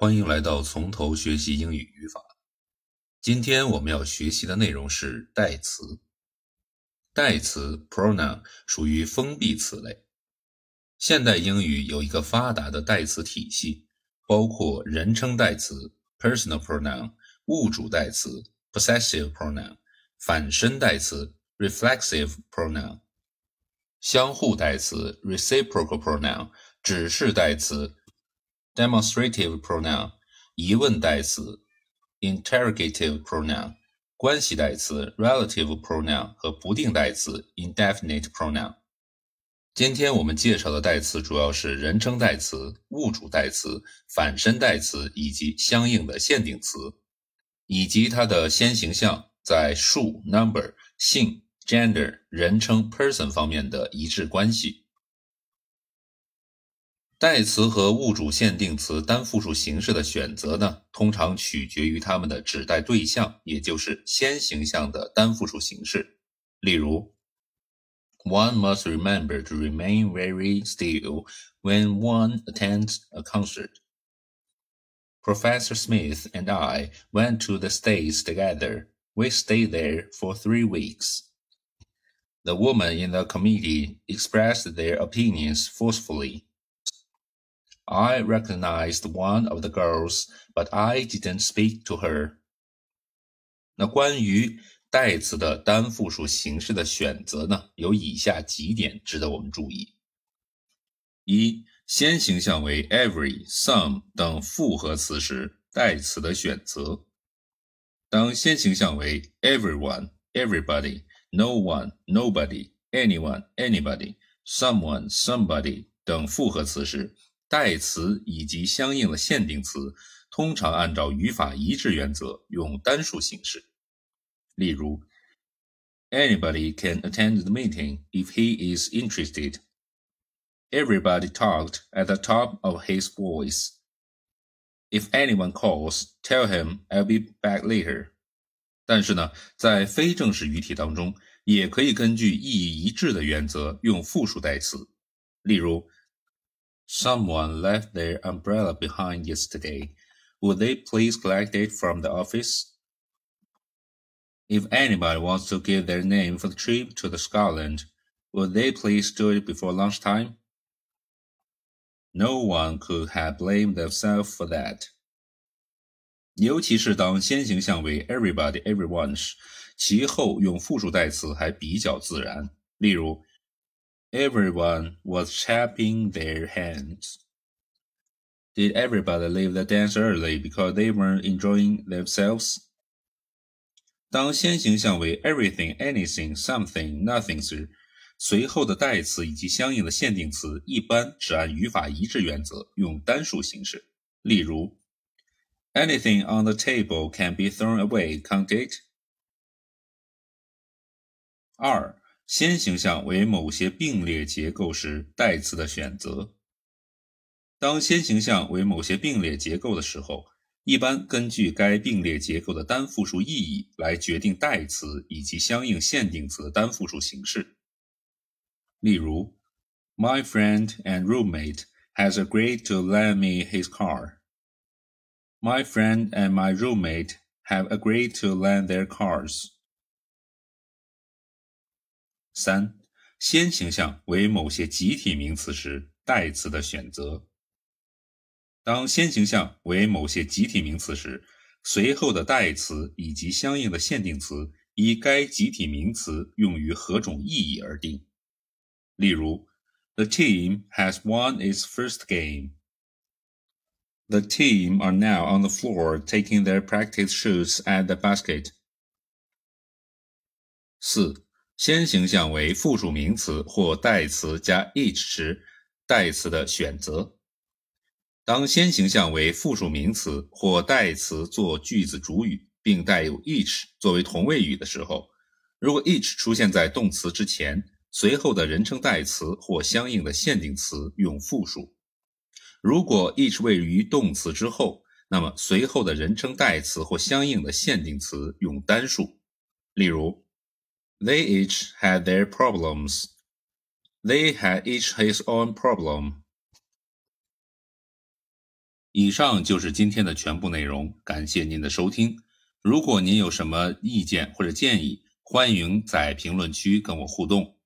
欢迎来到从头学习英语语法。今天我们要学习的内容是代词。代词 pronoun 属于封闭词类。现代英语有一个发达的代词体系，包括人称代词 personal pronoun、物主代词 possessive pronoun、反身代词 reflexive pronoun、相互代词 reciprocal pronoun、指示代词。Demonstrative pronoun 疑问代词，interrogative pronoun 关系代词，relative pronoun 和不定代词，indefinite pronoun。今天我们介绍的代词主要是人称代词、物主代词、反身代词以及相应的限定词，以及它的先行项在数 number、性 gender、人称 person 方面的一致关系。代词和物主限定词单复数形式的选择呢，通常取决于它们的指代对象，也就是先行项的单复数形式。例如，One must remember to remain very still when one attends a concert. Professor Smith and I went to the States together. We stayed there for three weeks. The women in the committee expressed their opinions forcefully. I recognized one of the girls, but I didn't speak to her. 那关于代词的单复数形式的选择呢，有以下几点值得我们注意：一、先行项为 every、some 等复合词时，代词的选择。当先行项为 everyone、everybody、no one、nobody、anyone、anybody、someone、somebody 等复合词时，代词以及相应的限定词通常按照语法一致原则用单数形式。例如，Anybody can attend the meeting if he is interested. Everybody talked at the top of his voice. If anyone calls, tell him I'll be back later. 但是呢，在非正式语体当中，也可以根据意义一致的原则用复数代词。例如。Someone left their umbrella behind yesterday. Would they please collect it from the office? If anybody wants to give their name for the trip to the Scotland, would they please do it before lunchtime? No one could have blamed themselves for that. 尤其是当先行项为 everybody、everyone 时，其后用复数代词还比较自然。例如 Everyone was clapping their hands. Did everybody leave the dance early because they weren't enjoying themselves? 当先行项为 everything, anything, something, nothing 时，随后的代词以及相应的限定词一般只按语法一致原则用单数形式。例如，Anything on the table can be thrown away, can't it? 二 先行项为某些并列结构时，代词的选择。当先行项为某些并列结构的时候，一般根据该并列结构的单复数意义来决定代词以及相应限定词的单复数形式。例如，My friend and roommate has agreed to lend me his car. My friend and my roommate have agreed to lend their cars. 三、先行项为某些集体名词时，代词的选择。当先行项为某些集体名词时，随后的代词以及相应的限定词依该集体名词用于何种意义而定。例如，The team has won its first game. The team are now on the floor taking their practice shoots at the basket. 四。先行项为复数名词或代词加 each 时，代词的选择。当先行项为复数名词或代词做句子主语，并带有 each 作为同位语的时候，如果 each 出现在动词之前，随后的人称代词或相应的限定词用复数；如果 each 位于动词之后，那么随后的人称代词或相应的限定词用单数。例如。They each had their problems. They had each his own problem. 以上就是今天的全部内容，感谢您的收听。如果您有什么意见或者建议，欢迎在评论区跟我互动。